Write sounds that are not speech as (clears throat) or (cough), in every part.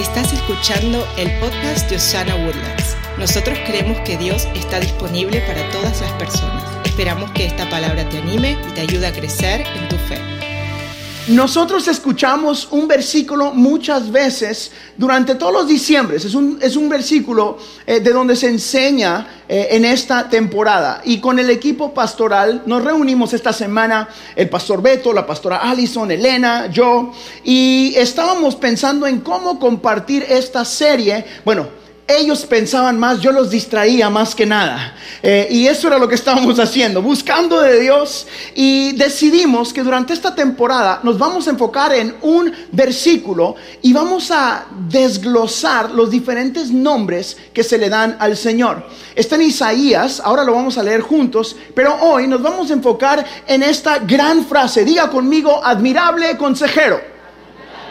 Estás escuchando el podcast de Osana Woodlands. Nosotros creemos que Dios está disponible para todas las personas. Esperamos que esta palabra te anime y te ayude a crecer en tu fe. Nosotros escuchamos un versículo muchas veces durante todos los diciembres. Es un, es un versículo eh, de donde se enseña eh, en esta temporada. Y con el equipo pastoral nos reunimos esta semana, el pastor Beto, la pastora Allison, Elena, yo, y estábamos pensando en cómo compartir esta serie. Bueno, ellos pensaban más, yo los distraía más que nada. Eh, y eso era lo que estábamos (laughs) haciendo, buscando de Dios. Y decidimos que durante esta temporada nos vamos a enfocar en un versículo y vamos a desglosar los diferentes nombres que se le dan al Señor. Está en Isaías, ahora lo vamos a leer juntos, pero hoy nos vamos a enfocar en esta gran frase. Diga conmigo, admirable consejero.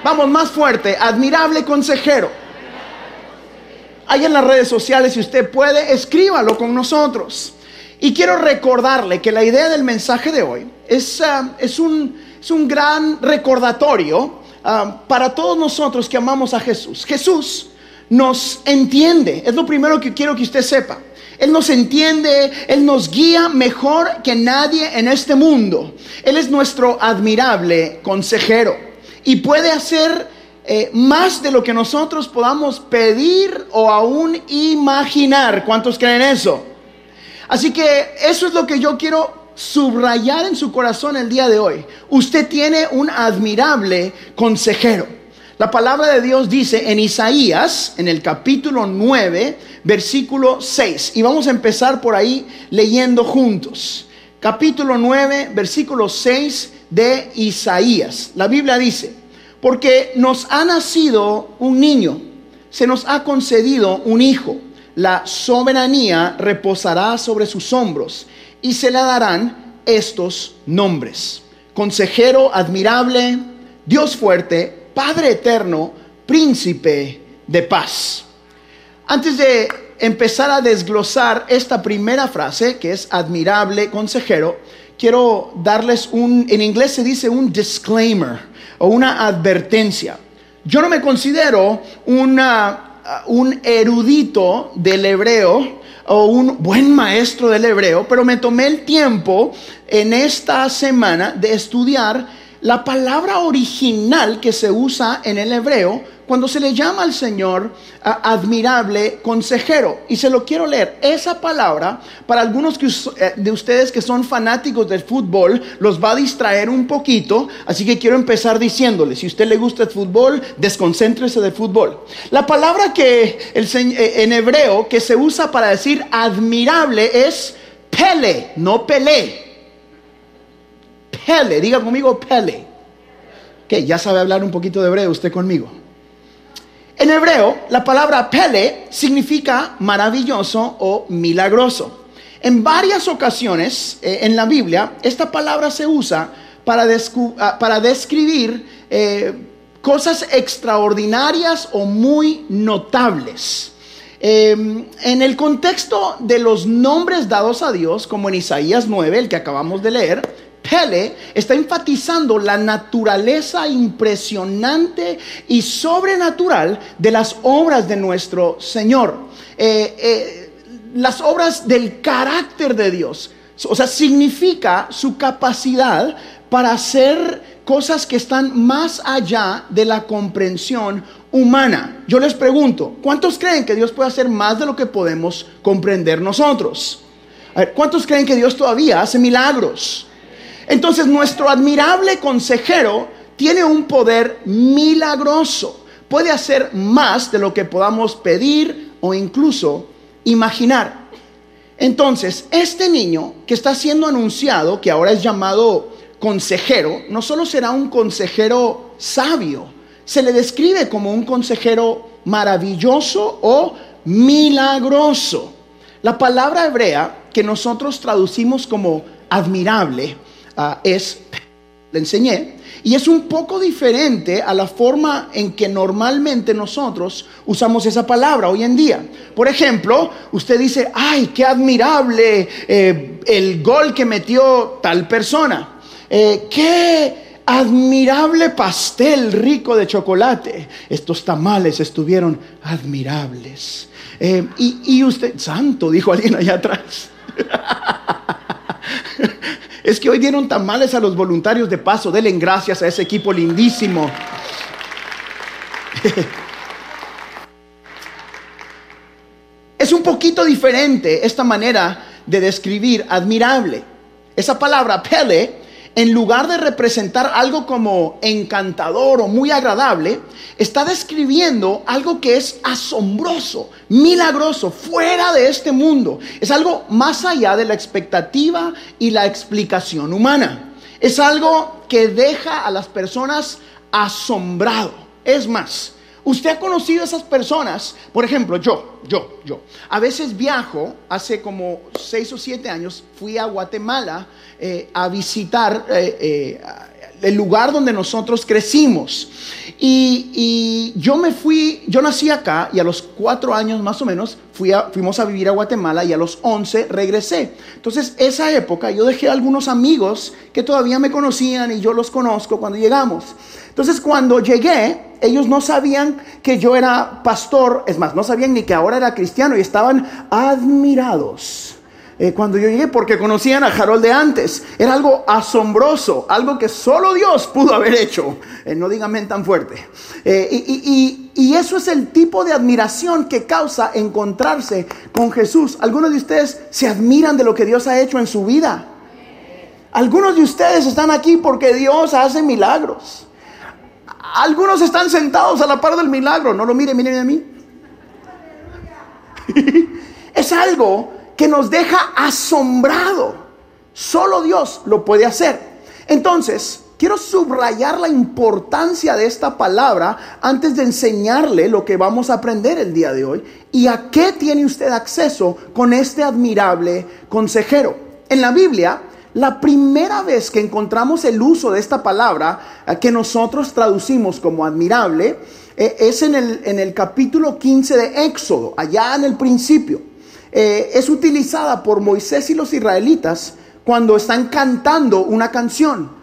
Vamos más fuerte, admirable consejero ahí en las redes sociales, si usted puede, escríbalo con nosotros. Y quiero recordarle que la idea del mensaje de hoy es, ah, es, un, es un, gran recordatorio ah, para todos nosotros que amamos a Jesús. Jesús nos entiende, es lo primero que quiero que usted sepa. Él nos entiende, Él nos guía mejor que nadie en este mundo. Él es nuestro admirable consejero y puede hacer eh, más de lo que nosotros podamos pedir o aún imaginar. ¿Cuántos creen eso? Así que eso es lo que yo quiero subrayar en su corazón el día de hoy. Usted tiene un admirable consejero. La palabra de Dios dice en Isaías, en el capítulo 9, versículo 6. Y vamos a empezar por ahí leyendo juntos. Capítulo 9, versículo 6 de Isaías. La Biblia dice, porque nos ha nacido un niño, se nos ha concedido un hijo. La soberanía reposará sobre sus hombros y se le darán estos nombres. Consejero admirable, Dios fuerte, Padre eterno, príncipe de paz. Antes de empezar a desglosar esta primera frase, que es admirable consejero, quiero darles un, en inglés se dice un disclaimer o una advertencia. Yo no me considero una, un erudito del hebreo o un buen maestro del hebreo, pero me tomé el tiempo en esta semana de estudiar la palabra original que se usa en el hebreo cuando se le llama al Señor admirable consejero. Y se lo quiero leer. Esa palabra, para algunos eh, de ustedes que son fanáticos del fútbol, los va a distraer un poquito. Así que quiero empezar diciéndole, si a usted le gusta el fútbol, desconcéntrese del fútbol. La palabra que el, eh, en hebreo que se usa para decir admirable es pele, no pelé. Pele, diga conmigo pele. Que ya sabe hablar un poquito de hebreo usted conmigo. En hebreo, la palabra pele significa maravilloso o milagroso. En varias ocasiones eh, en la Biblia, esta palabra se usa para, ah, describir eh, cosas extraordinarias o muy notables. Em, en el contexto de los nombres dados a Dios, como en Isaías 9, el que acabamos de leer, Pele está enfatizando la naturaleza impresionante y sobrenatural de las obras de nuestro Señor. Eh, eh, las obras del carácter de Dios. O sea, significa su capacidad para hacer cosas que están más allá de la comprensión humana. Yo les pregunto, ¿cuántos creen que Dios puede hacer más de lo que podemos comprender nosotros? ¿cuántos creen que Dios todavía hace milagros? Entonces nuestro admirable consejero tiene un poder milagroso. Puede hacer más de lo que podamos pedir o incluso imaginar. Entonces, este niño que está siendo anunciado, que ahora es llamado consejero, no solo será un consejero sabio, se le describe como un consejero maravilloso o milagroso. La palabra hebrea que nosotros traducimos como admirable Ah, es, le enseñé, y es un poco diferente a la forma en que normalmente nosotros usamos esa palabra hoy en día. Por ejemplo, usted dice, ay, qué admirable eh, el gol que metió tal persona. Eh, qué admirable pastel rico de chocolate. Estos tamales estuvieron admirables. Eh, y, usted, santo, dijo alguien allá atrás. (laughs) es que hoy dieron tamales a los voluntarios de paso. Denle gracias a ese equipo lindísimo. (laughs) es un poquito diferente esta manera de describir admirable. Esa palabra pele en lugar de representar algo como encantador o muy agradable, está describiendo algo que es asombroso, milagroso, fuera de este mundo. Es algo más allá de la expectativa y la explicación humana. Es algo que deja a las personas asombrado. Es más, Usted ha conocido a esas personas, por ejemplo, yo, yo, yo. A veces viajo, hace como seis o siete años, fui a Guatemala eh, a visitar eh, eh, el lugar donde nosotros crecimos. Y, yo me fui, yo nací acá y a los cuatro años más o menos fui fuimos a vivir a Guatemala y a los once regresé. Entonces, esa época yo dejé algunos amigos que todavía me conocían y yo los conozco cuando llegamos. Entonces, cuando llegué, ellos no sabían que yo era pastor, es más, no sabían ni que ahora era cristiano y estaban admirados. Eh, cuando yo llegué, porque conocían a Harold de antes. Era algo asombroso, algo que solo Dios pudo haber hecho. Eh, no díganme tan fuerte. Eh, y, y, eso es el tipo de admiración que causa encontrarse con Jesús. Algunos de ustedes se admiran de lo que Dios ha hecho en su vida. Algunos de ustedes están aquí porque Dios hace milagros. Algunos están sentados a la par del milagro. No lo miren, miren a mí. (laughs) es algo que nos deja asombrado. Solo Dios lo puede hacer. Entonces, quiero subrayar la importancia de esta palabra antes de enseñarle lo que vamos a aprender el día de hoy y a qué tiene usted acceso con este admirable consejero. En la Biblia la primera vez que encontramos el uso de esta palabra, eh, que nosotros traducimos como admirable, eh, es en el, en el, capítulo 15 de Éxodo, allá en el principio. Eh, es utilizada por Moisés y los israelitas cuando están cantando una canción.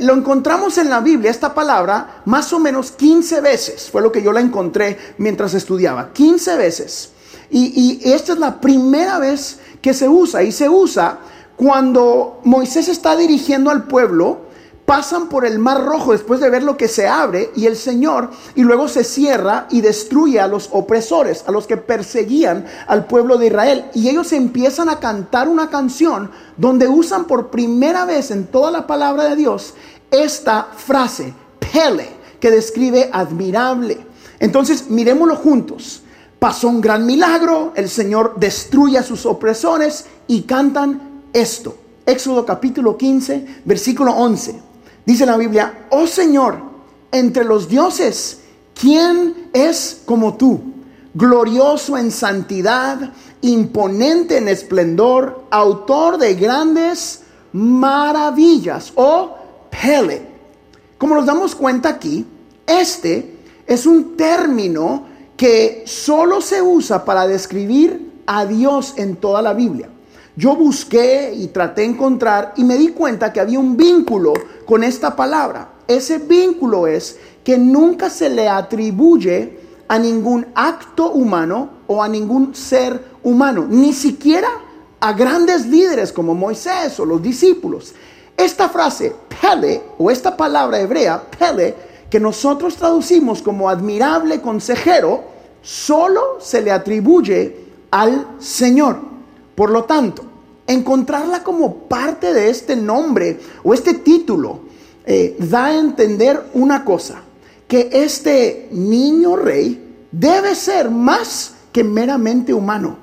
lo encontramos en la Biblia, esta palabra, más o menos 15 veces. Fue lo que yo la encontré mientras estudiaba. 15 veces. Y esta es la primera vez que se usa. Y se usa cuando Moisés está dirigiendo al pueblo, pasan por el mar rojo después de ver lo que se abre y el Señor y luego se cierra y destruye a los opresores, a los que perseguían al pueblo de Israel. Y ellos empiezan a cantar una canción donde usan por primera vez en toda la palabra de Dios esta frase, Pele, que describe admirable. Entonces, miremoslo juntos. Pasó un gran milagro, el Señor destruye a sus opresores y cantan esto. Éxodo capítulo 15, versículo 11. Dice la Biblia, oh Señor, entre los dioses, ¿quién es como tú? Glorioso en santidad, imponente en esplendor, autor de grandes maravillas, o Pele. Como nos damos cuenta aquí, este es un término que solo se usa para describir a Dios en toda la Biblia. Yo busqué y traté de encontrar y me di cuenta que había un vínculo con esta palabra. Ese vínculo es que nunca se le atribuye a ningún acto humano o a ningún ser humano, ni siquiera a grandes líderes como Moisés o los discípulos. Esta frase, pele, o esta palabra hebrea, pele, que nosotros traducimos como admirable consejero, solo se le atribuye al Señor. Por lo tanto, encontrarla como parte de este nombre o este título eh, da a entender una cosa, que este niño rey debe ser más que meramente humano.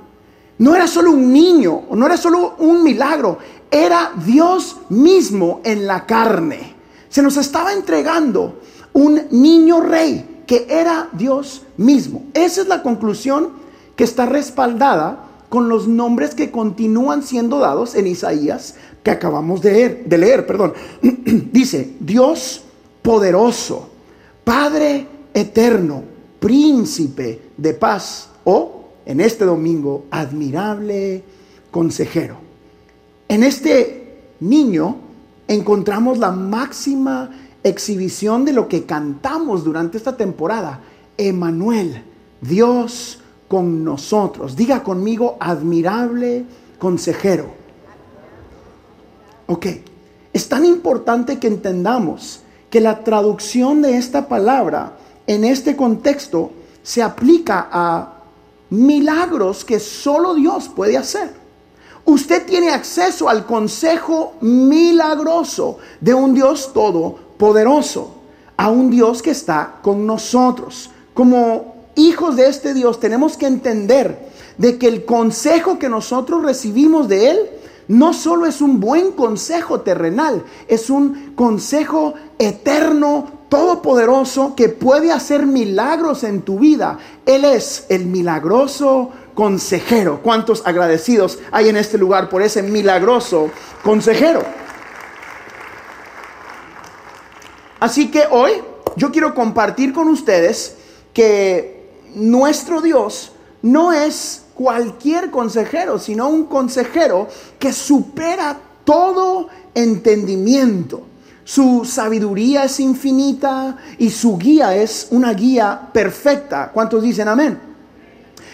No era solo un niño, no era solo un milagro, era Dios mismo en la carne. Se nos estaba entregando un niño rey que era Dios mismo. Esa es la conclusión que está respaldada con los nombres que continúan siendo dados en Isaías que acabamos de leer. De leer perdón. (clears throat) Dice, Dios poderoso, Padre eterno, príncipe de paz o, en este domingo, admirable consejero. En este niño encontramos la máxima exhibición de lo que cantamos durante esta temporada. Emanuel, Dios con nosotros. Diga conmigo, admirable consejero. Ok, es tan importante que entendamos que la traducción de esta palabra en este contexto se aplica a milagros que solo Dios puede hacer. Usted tiene acceso al consejo milagroso de un Dios todopoderoso, a un Dios que está con nosotros. Como hijos de este Dios tenemos que entender de que el consejo que nosotros recibimos de Él no solo es un buen consejo terrenal, es un consejo eterno, todopoderoso, que puede hacer milagros en tu vida. Él es el milagroso consejero. ¿Cuántos agradecidos hay en este lugar por ese milagroso consejero? Así que hoy yo quiero compartir con ustedes que nuestro Dios no es cualquier consejero, sino un consejero que supera todo entendimiento. Su sabiduría es infinita y su guía es una guía perfecta. ¿Cuántos dicen amén?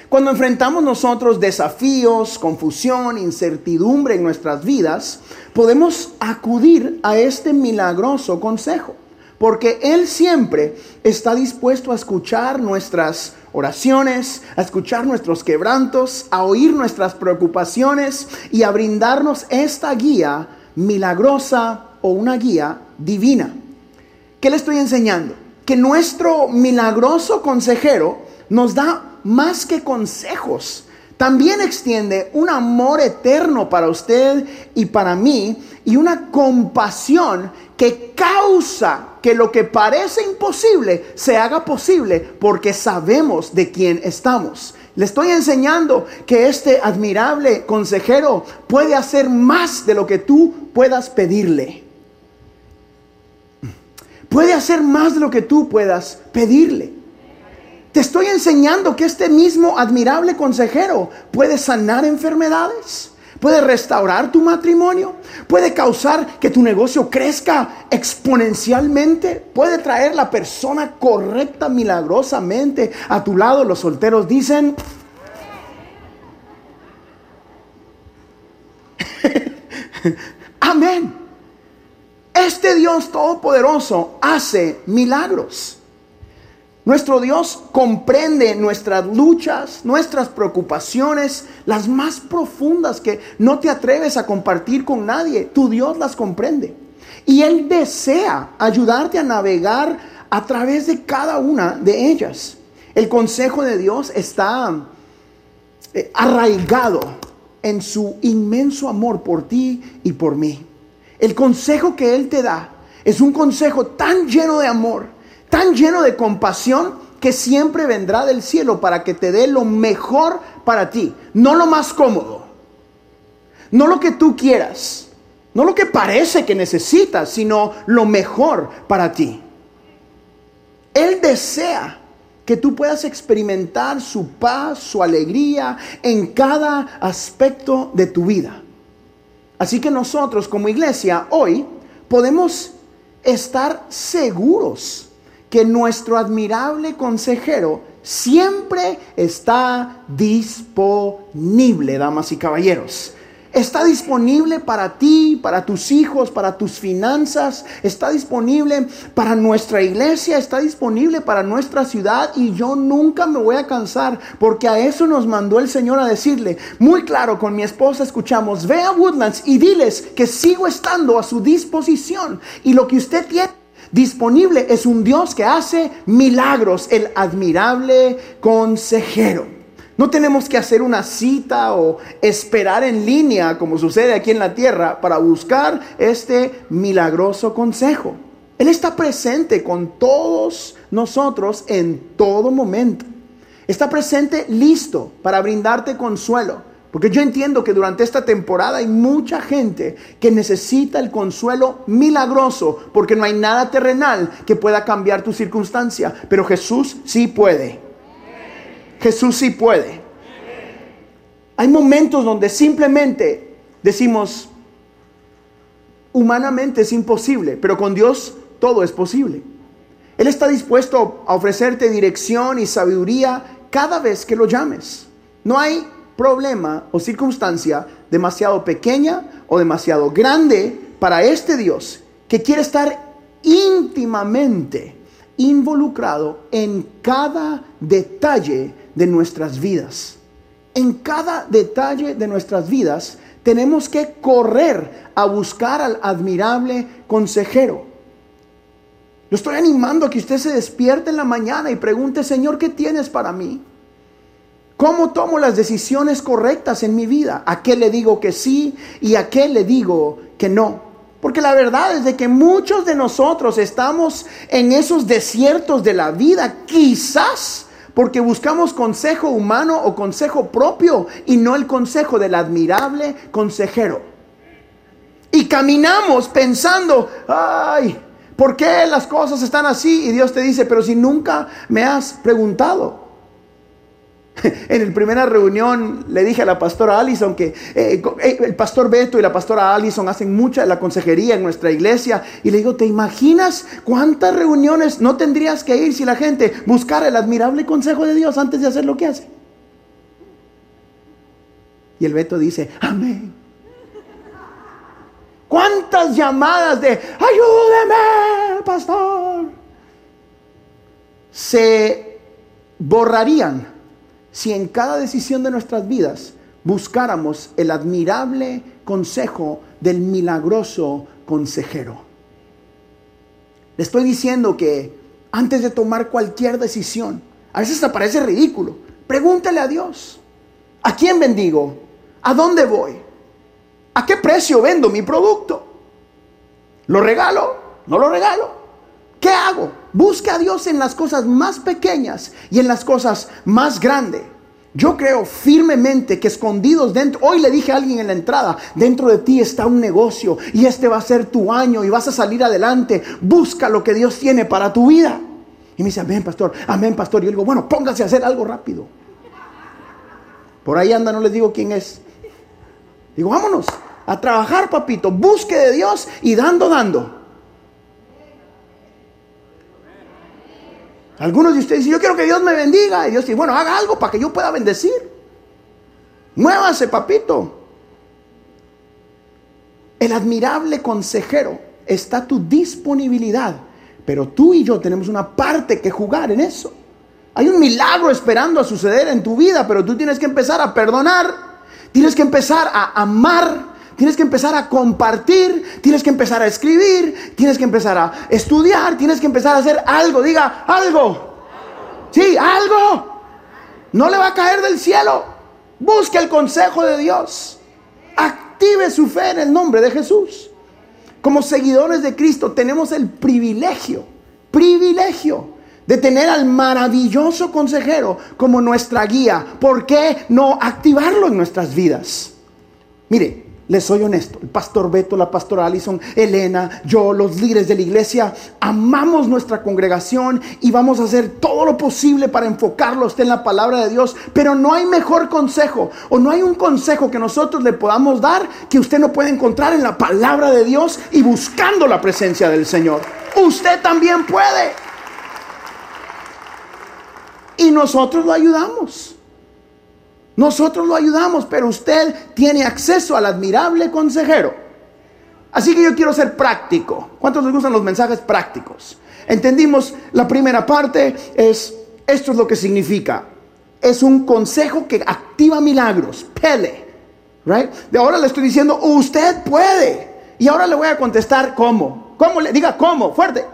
Cuando enfrentamos nosotros desafíos, confusión, incertidumbre en nuestras vidas, podemos acudir a este milagroso consejo porque Él siempre está dispuesto a escuchar nuestras oraciones, a escuchar nuestros quebrantos, a oír nuestras preocupaciones y a brindarnos esta guía milagrosa o una guía divina. ¿Qué le estoy enseñando? Que nuestro milagroso consejero nos da más que consejos. También extiende un amor eterno para usted y para mí y una compasión que causa que lo que parece imposible se haga posible porque sabemos de quién estamos. Le estoy enseñando que este admirable consejero puede hacer más de lo que tú puedas pedirle. Puede hacer más de lo que tú puedas pedirle. Te estoy enseñando que este mismo admirable consejero puede sanar enfermedades puede restaurar tu matrimonio, puede causar que tu negocio crezca exponencialmente, puede traer la persona correcta milagrosamente a tu lado. Los solteros dicen, amén. Este Dios todopoderoso hace milagros. Nuestro Dios comprende nuestras luchas, nuestras preocupaciones, las más profundas que no te atreves a compartir con nadie. Tu Dios las comprende. Y Él desea ayudarte a navegar a través de cada una de ellas. El consejo de Dios está eh, arraigado en su inmenso amor por ti y por mí. El consejo que Él te da es un consejo tan lleno de amor tan lleno de compasión que siempre vendrá del cielo para que te dé lo mejor para ti, no lo más cómodo, no lo que tú quieras, no lo que parece que necesitas, sino lo mejor para ti. Él desea que tú puedas experimentar su paz, su alegría en cada aspecto de tu vida. Así que nosotros como iglesia hoy podemos estar seguros que nuestro admirable consejero siempre está disponible, damas y caballeros. Está disponible para ti, para tus hijos, para tus finanzas. Está disponible para nuestra iglesia. Está disponible para nuestra ciudad. Y yo nunca me voy a cansar porque a eso nos mandó el Señor a decirle. Muy claro, con mi esposa escuchamos, ve a Woodlands y diles que sigo estando a su disposición. Y lo que usted tiene disponible es un Dios que hace milagros, el admirable consejero. No tenemos que hacer una cita o esperar en línea, como sucede aquí en la tierra, para buscar este milagroso consejo. Él está presente con todos nosotros en todo momento. Está presente listo para brindarte consuelo porque yo entiendo que durante esta temporada hay mucha gente que necesita el consuelo milagroso, porque no hay nada terrenal que pueda cambiar tu circunstancia, pero Jesús sí puede. Jesús sí puede. Hay momentos donde simplemente decimos, humanamente es imposible, pero con Dios todo es posible. Él está dispuesto a ofrecerte dirección y sabiduría cada vez que lo llames. No hay problema o circunstancia demasiado pequeña o demasiado grande para este Dios que quiere estar íntimamente involucrado en cada detalle de nuestras vidas. En cada detalle de nuestras vidas tenemos que correr a buscar al admirable consejero. Lo estoy animando a que usted se despierte en la mañana y pregunte, Señor, ¿qué tienes para mí? ¿Cómo tomo las decisiones correctas en mi vida? ¿A qué le digo que sí y a qué le digo que no? Porque la verdad es de que muchos de nosotros estamos en esos desiertos de la vida, quizás porque buscamos consejo humano o consejo propio y no el consejo del admirable consejero. Y caminamos pensando, ay, ¿por qué las cosas están así? Y Dios te dice, pero si nunca me has preguntado. (laughs) En la primera reunión le dije a la pastora Allison que eh, eh, el pastor Beto y la pastora Allison hacen mucha la consejería en nuestra iglesia. Y le digo, ¿te imaginas cuántas reuniones no tendrías que ir si la gente buscara el admirable consejo de Dios antes de hacer lo que hace? Y el Beto dice, amén. ¿Cuántas llamadas de ayúdeme, pastor? Se borrarían si en cada decisión de nuestras vidas buscáramos el admirable consejo del milagroso consejero. Le estoy diciendo que antes de tomar cualquier decisión, a veces te parece ridículo, pregúntale a Dios, ¿a quién bendigo? ¿A dónde voy? ¿A qué precio vendo mi producto? ¿Lo regalo? ¿No lo regalo? ¿Qué hago? Busque a Dios en las cosas más pequeñas y en las cosas más grandes. Yo creo firmemente que escondidos dentro, hoy le dije a alguien en la entrada, dentro de ti está un negocio y este va a ser tu año y vas a salir adelante. Busca lo que Dios tiene para tu vida. Y me dice, amén, pastor, amén, pastor. Y yo digo, bueno, póngase a hacer algo rápido. Por ahí anda, no les digo quién es. Digo, vámonos a trabajar, papito. Busque de Dios y dando, dando. Algunos de ustedes dicen, yo quiero que Dios me bendiga. Y Dios dice, bueno, haga algo para que yo pueda bendecir. Muévase, papito. El admirable consejero está a tu disponibilidad. Pero tú y yo tenemos una parte que jugar en eso. Hay un milagro esperando a suceder en tu vida, pero tú tienes que empezar a perdonar. Tienes que empezar a amar Tienes que empezar a compartir, tienes que empezar a escribir, tienes que empezar a estudiar, tienes que empezar a hacer algo. Diga algo. Sí, algo. No le va a caer del cielo. Busque el consejo de Dios. Active su fe en el nombre de Jesús. Como seguidores de Cristo tenemos el privilegio, privilegio de tener al maravilloso consejero como nuestra guía. ¿Por qué no activarlo en nuestras vidas? Mire, les soy honesto, el pastor Beto, la pastora Allison, Elena, yo, los líderes de la iglesia, amamos nuestra congregación y vamos a hacer todo lo posible para enfocarlo usted en la palabra de Dios, pero no hay mejor consejo o no hay un consejo que nosotros le podamos dar que usted no puede encontrar en la palabra de Dios y buscando la presencia del Señor. Usted también puede. Y nosotros lo ayudamos. Nosotros lo ayudamos, pero usted tiene acceso al admirable consejero. Así que yo quiero ser práctico. ¿Cuántos les gustan los mensajes prácticos? Entendimos la primera parte es, esto es lo que significa. Es un consejo que activa milagros. Pele. Right? De ahora le estoy diciendo, usted puede. Y ahora le voy a contestar cómo. ¿Cómo? Le diga cómo, fuerte.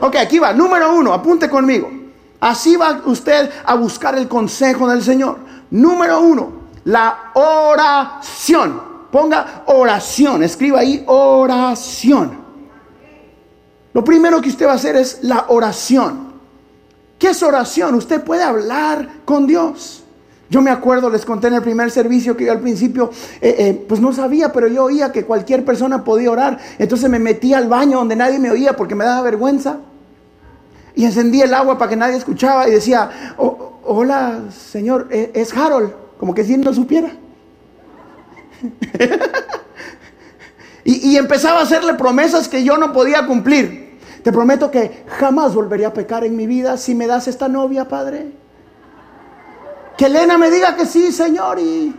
Ok, aquí va. Número uno, apunte conmigo. Así va usted a buscar el consejo del Señor. Número uno, la oración. Ponga oración, escriba ahí oración. Lo primero que usted va a hacer es la oración. ¿Qué es oración? Usted puede hablar con Dios. Yo me acuerdo, les conté en el primer servicio que yo al principio, eh, eh, pues no sabía, pero yo oía que cualquier persona podía orar. Entonces me metí al baño donde nadie me oía porque me daba vergüenza. Y encendí el agua para que nadie escuchaba y decía, oh, hola, señor, e, es Harold, como que si no supiera. (laughs) y, empezaba a hacerle promesas que yo no podía cumplir. Te prometo que jamás volveré a pecar en mi vida si me das esta novia, Padre. Que Elena me diga que sí, Señor, y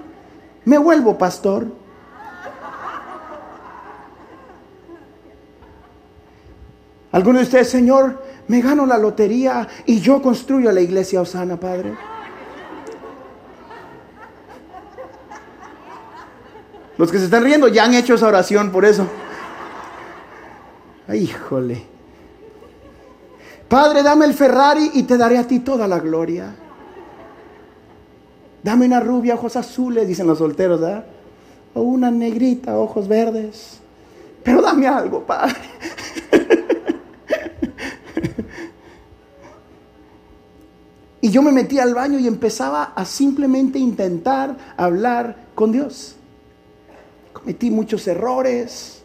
me vuelvo pastor. Algunos de ustedes, Señor, me gano la lotería y yo construyo la iglesia Osana, Padre. Los que se están riendo ya han hecho esa oración por eso. Híjole. Padre, dame el Ferrari y te daré a ti toda la gloria. Dame una rubia, ojos azules, dicen los solteros, ¿verdad? O una negrita, ojos verdes. Pero dame algo, Padre. Y yo me metí al baño y empezaba a simplemente intentar hablar con Dios. Cometí muchos errores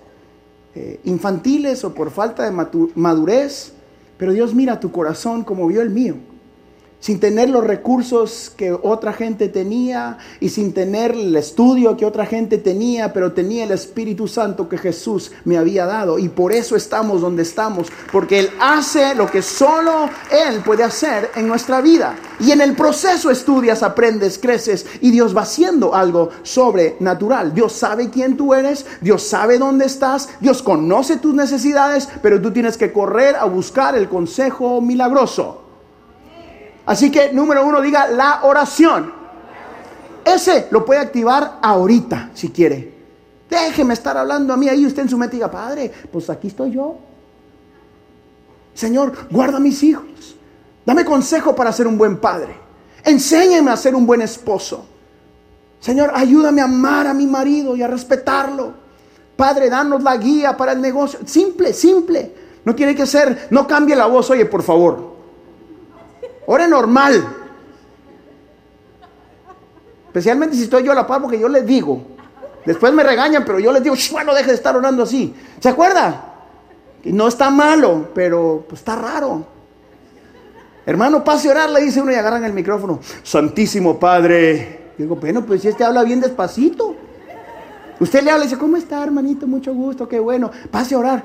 eh, infantiles o por falta de madurez, pero Dios mira tu corazón como vio el mío sin tener los recursos que otra gente tenía y sin tener el estudio que otra gente tenía, pero tenía el Espíritu Santo que Jesús me había dado. Y por eso estamos donde estamos, porque Él hace lo que solo Él puede hacer en nuestra vida. Y en el proceso estudias, aprendes, creces y Dios va haciendo algo sobrenatural. Dios sabe quién tú eres, Dios sabe dónde estás, Dios conoce tus necesidades, pero tú tienes que correr a buscar el consejo milagroso. Así que número uno diga la oración. Ese lo puede activar ahorita si quiere. Déjeme estar hablando a mí ahí usted en su mente diga, Padre, pues aquí estoy yo. Señor, guarda a mis hijos. Dame consejo para ser un buen padre. Enséñame a ser un buen esposo. Señor, ayúdame a amar a mi marido y a respetarlo. Padre, danos la guía para el negocio. Simple, simple. No tiene que ser, no cambie la voz, oye, por favor. Ore normal. Especialmente si estoy yo a la par, porque yo les digo. Después me regañan, pero yo les digo, bueno, deje de estar orando así. ¿Se acuerda? no está malo, pero pues, está raro. Hermano, pase a orar, le dice uno y agarran el micrófono. Santísimo Padre. digo, bueno, pues si este habla bien despacito. Usted le habla y dice, ¿cómo está, hermanito? Mucho gusto, qué bueno. Pase a orar.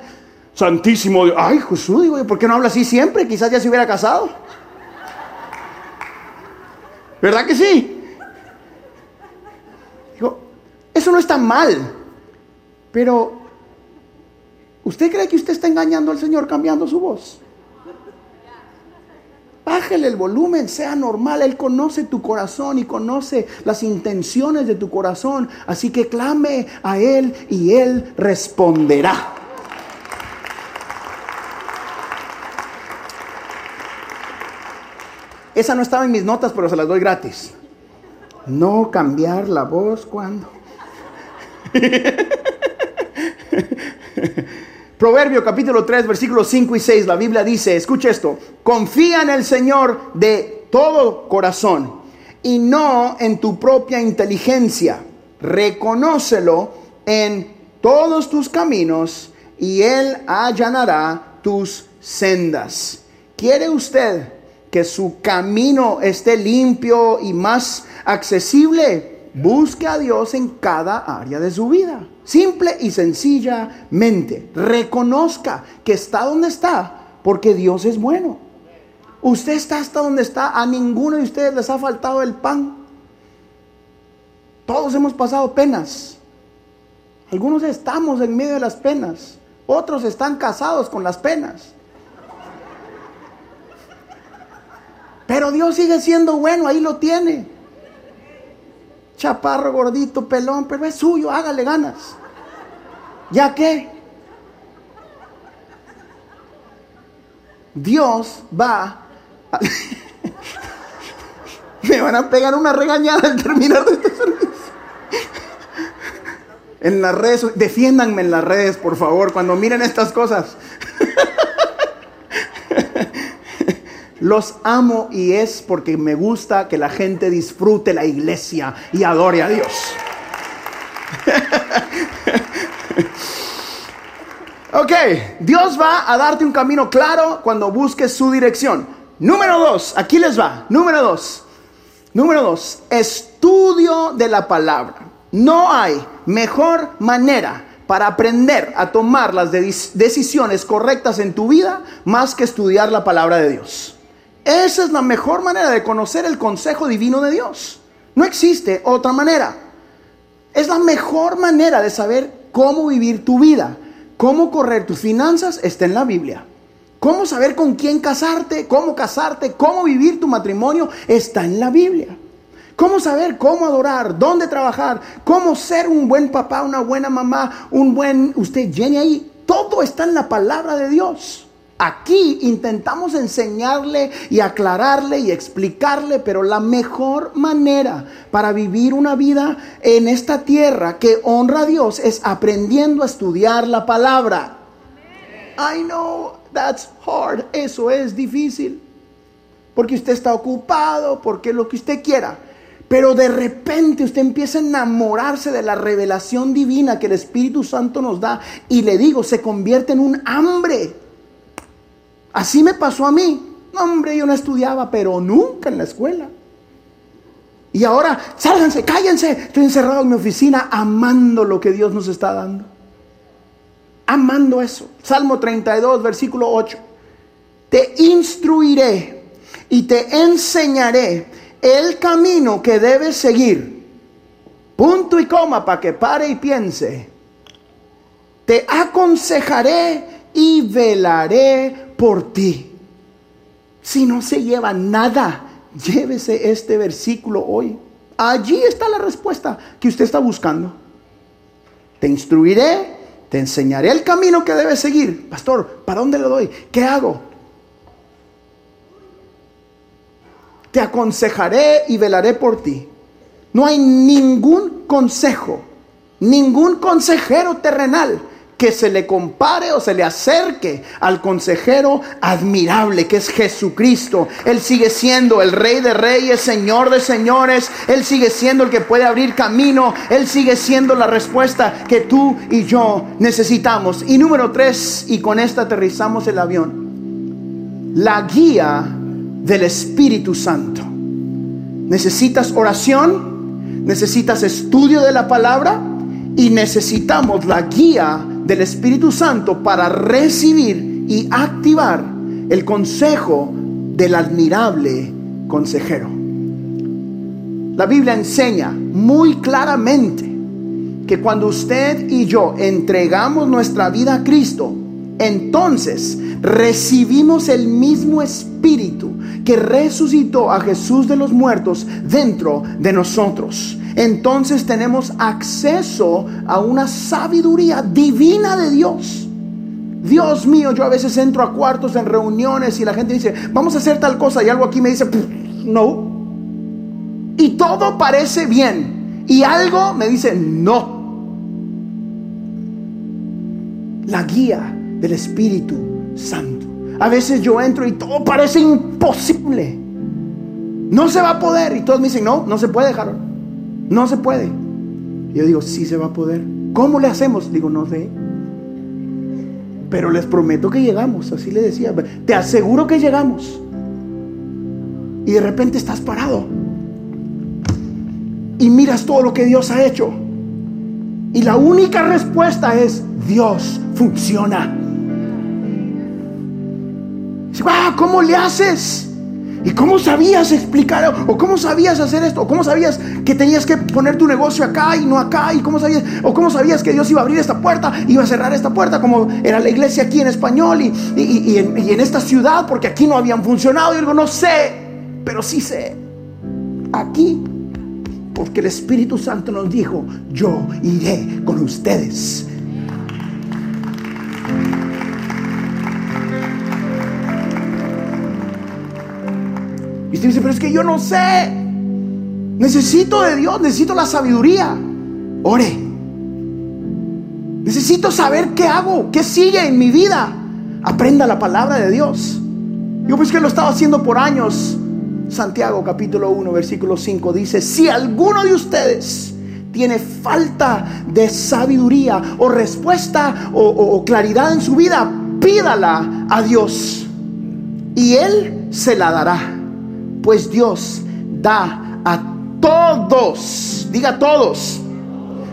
Santísimo Ay, Jesús, digo, ¿por qué no habla así siempre? Quizás ya se hubiera casado. ¿Verdad que sí? Digo, eso no está mal. Pero, ¿usted cree que usted está engañando al Señor cambiando su voz? Bájale el volumen, sea normal. Él conoce tu corazón y conoce las intenciones de tu corazón. Así que clame a Él y Él responderá. Esa no estaba en mis notas, pero se las doy gratis. No cambiar la voz cuando. (laughs) Proverbio capítulo 3, versículos 5 y 6, la Biblia dice, escucha esto, confía en el Señor de todo corazón y no en tu propia inteligencia. Reconócelo en todos tus caminos y Él allanará tus sendas. ¿Quiere usted que su camino esté limpio y más accesible, busque a Dios en cada área de su vida. Simple y sencillamente, reconozca que está donde está porque Dios es bueno. Usted está hasta donde está, a ninguno de ustedes les ha faltado el pan. Todos hemos pasado penas. Algunos estamos en medio de las penas. Otros están casados con las penas. Pero Dios sigue siendo bueno, ahí lo tiene. Chaparro, gordito, pelón, pero es suyo, hágale ganas. ¿Ya qué? Dios va (laughs) Me van a pegar una regañada al terminar de este servicio. En las redes, defiéndanme en las redes, por favor, cuando miren estas cosas. Los amo y es porque me gusta que la gente disfrute la iglesia y adore a Dios. (laughs) ok, Dios va a darte un camino claro cuando busques su dirección. Número dos, aquí les va. Número dos. Número dos, estudio de la palabra. No hay mejor manera para aprender a tomar las decisiones correctas en tu vida más que estudiar la palabra de Dios. Esa es la mejor manera de conocer el consejo divino de Dios. No existe otra manera. Es la mejor manera de saber cómo vivir tu vida, cómo correr tus finanzas, está en la Biblia. Cómo saber con quién casarte, cómo casarte, cómo vivir tu matrimonio, está en la Biblia. Cómo saber cómo adorar, dónde trabajar, cómo ser un buen papá, una buena mamá, un buen, usted llene ahí. Todo está en la palabra de Dios. Aquí intentamos enseñarle y aclararle y explicarle, pero la mejor manera para vivir una vida en esta tierra que honra a Dios es aprendiendo a estudiar la palabra. I know that's hard, eso es difícil. Porque usted está ocupado, porque lo que usted quiera. Pero de repente usted empieza a enamorarse de la revelación divina que el Espíritu Santo nos da y le digo, se convierte en un hambre. Así me pasó a mí. hombre, yo no estudiaba, pero nunca en la escuela. Y ahora, sálganse, cállense. Estoy encerrado en mi oficina amando lo que Dios nos está dando. Amando eso. Salmo 32, versículo 8. Te instruiré y te enseñaré el camino que debes seguir, punto y coma para que pare y piense, te aconsejaré y velaré por ti. Si no se lleva nada, llévese este versículo hoy. Allí está la respuesta que usted está buscando. Te instruiré, te enseñaré el camino que debes seguir. Pastor, ¿para dónde le doy? ¿Qué hago? te aconsejaré y velaré por ti. No hay ningún consejo, ningún consejero terrenal que se le compare o se le acerque al consejero admirable que es Jesucristo. Él sigue siendo el rey de reyes, señor de señores. Él sigue siendo el que puede abrir camino. Él sigue siendo la respuesta que tú y yo necesitamos. Y número tres, y con esta aterrizamos el avión. La guía del Espíritu Santo. Necesitas oración, necesitas estudio de la palabra y necesitamos la guía del Espíritu Santo para recibir y activar el consejo del admirable consejero. La Biblia enseña muy claramente que cuando usted y yo entregamos nuestra vida a Cristo, entonces recibimos el mismo espíritu que resucitó a Jesús de los muertos dentro de nosotros. Entonces tenemos acceso a una sabiduría divina de Dios. Dios mío, yo a veces entro a cuartos en reuniones y la gente dice, vamos a hacer tal cosa y algo aquí me dice, no. Y todo parece bien y algo me dice, no. La guía del Espíritu Santo. A veces yo entro y todo parece imposible. No se va a poder. Y todos me dicen, no, no se puede, Harold. No se puede. yo digo, sí se va a poder. ¿Cómo le hacemos? Digo, no sé. Pero les prometo que llegamos. Así le decía. Te aseguro que llegamos. Y de repente estás parado. Y miras todo lo que Dios ha hecho. Y la única respuesta es, Dios funciona. ¿Cómo le haces? ¿Y cómo sabías explicar? ¿O cómo sabías hacer esto? ¿O cómo sabías que tenías que poner tu negocio acá y no acá? ¿Y cómo sabías? ¿O cómo sabías que Dios iba a abrir esta puerta? Iba a cerrar esta puerta como era la iglesia aquí en español y, en, y en, esta ciudad porque aquí no habían funcionado. Y digo, no sé, pero sí sé. Aquí, porque el Espíritu Santo nos dijo, yo iré con ustedes Dice, pero es que yo no sé. Necesito de Dios, necesito la sabiduría. Ore. Necesito saber qué hago, qué sigue en mi vida. Aprenda la palabra de Dios. Yo pues que lo estaba haciendo por años. Santiago capítulo 1 versículo 5 dice, si alguno de ustedes tiene falta de sabiduría o respuesta o claridad en su vida, pídala a Dios y Él se la dará pues Dios da a todos, diga todos,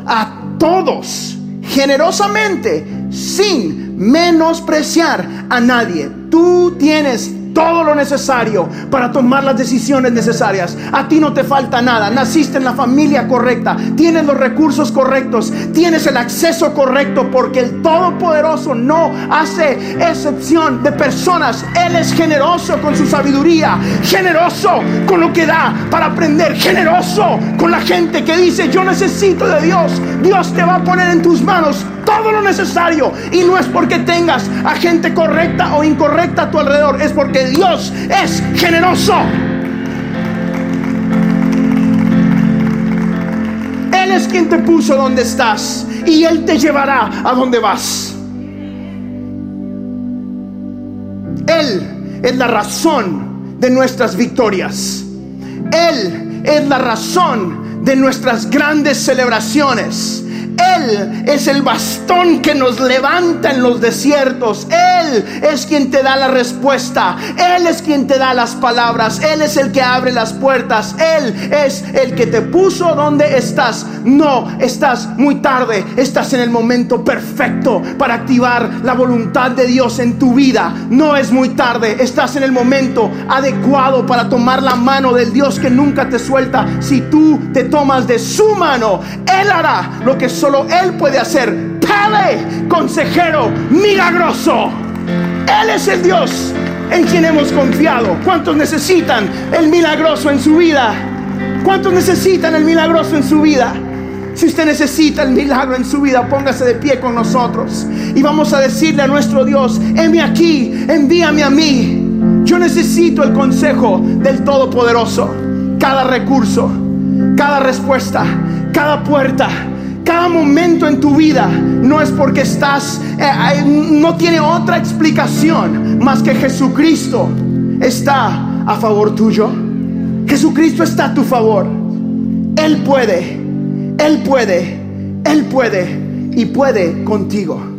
a todos generosamente sin menospreciar a nadie. Tú tienes todo lo necesario para tomar las decisiones necesarias. A ti no te falta nada. Naciste en la familia correcta. Tienes los recursos correctos. Tienes el acceso correcto porque el Todopoderoso no hace excepción de personas. Él es generoso con su sabiduría. Generoso con lo que da para aprender. Generoso con la gente que dice yo necesito de Dios. Dios te va a poner en tus manos todo lo necesario. Y no es porque tengas a gente correcta o incorrecta a tu alrededor. Es porque Dios es generoso. Él es quien te puso donde estás y Él te llevará a donde vas. Él es la razón de nuestras victorias. Él es la razón de nuestras grandes celebraciones. Él es el bastón que nos levanta en los desiertos. Él es quien te da la respuesta. Él es quien te da las palabras. Él es el que abre las puertas. Él es el que te puso donde estás. No, estás muy tarde. Estás en el momento perfecto para activar la voluntad de Dios en tu vida. No es muy tarde. Estás en el momento adecuado para tomar la mano del Dios que nunca te suelta. Si tú te tomas de su mano, Él hará lo que él puede hacer. Padre, consejero, milagroso. Él es el Dios en quien hemos confiado. ¿Cuántos necesitan el milagroso en su vida? ¿Cuántos necesitan el milagroso en su vida? Si usted necesita el milagro en su vida, póngase de pie con nosotros y vamos a decirle a nuestro Dios, heme aquí, envíame a mí. Yo necesito el consejo del Todopoderoso. Cada recurso, cada respuesta, cada puerta cada momento en tu vida no es porque estás, eh, no tiene otra explicación más que Jesucristo está a favor tuyo. Jesucristo está a tu favor. Él puede, Él puede, Él puede y puede contigo.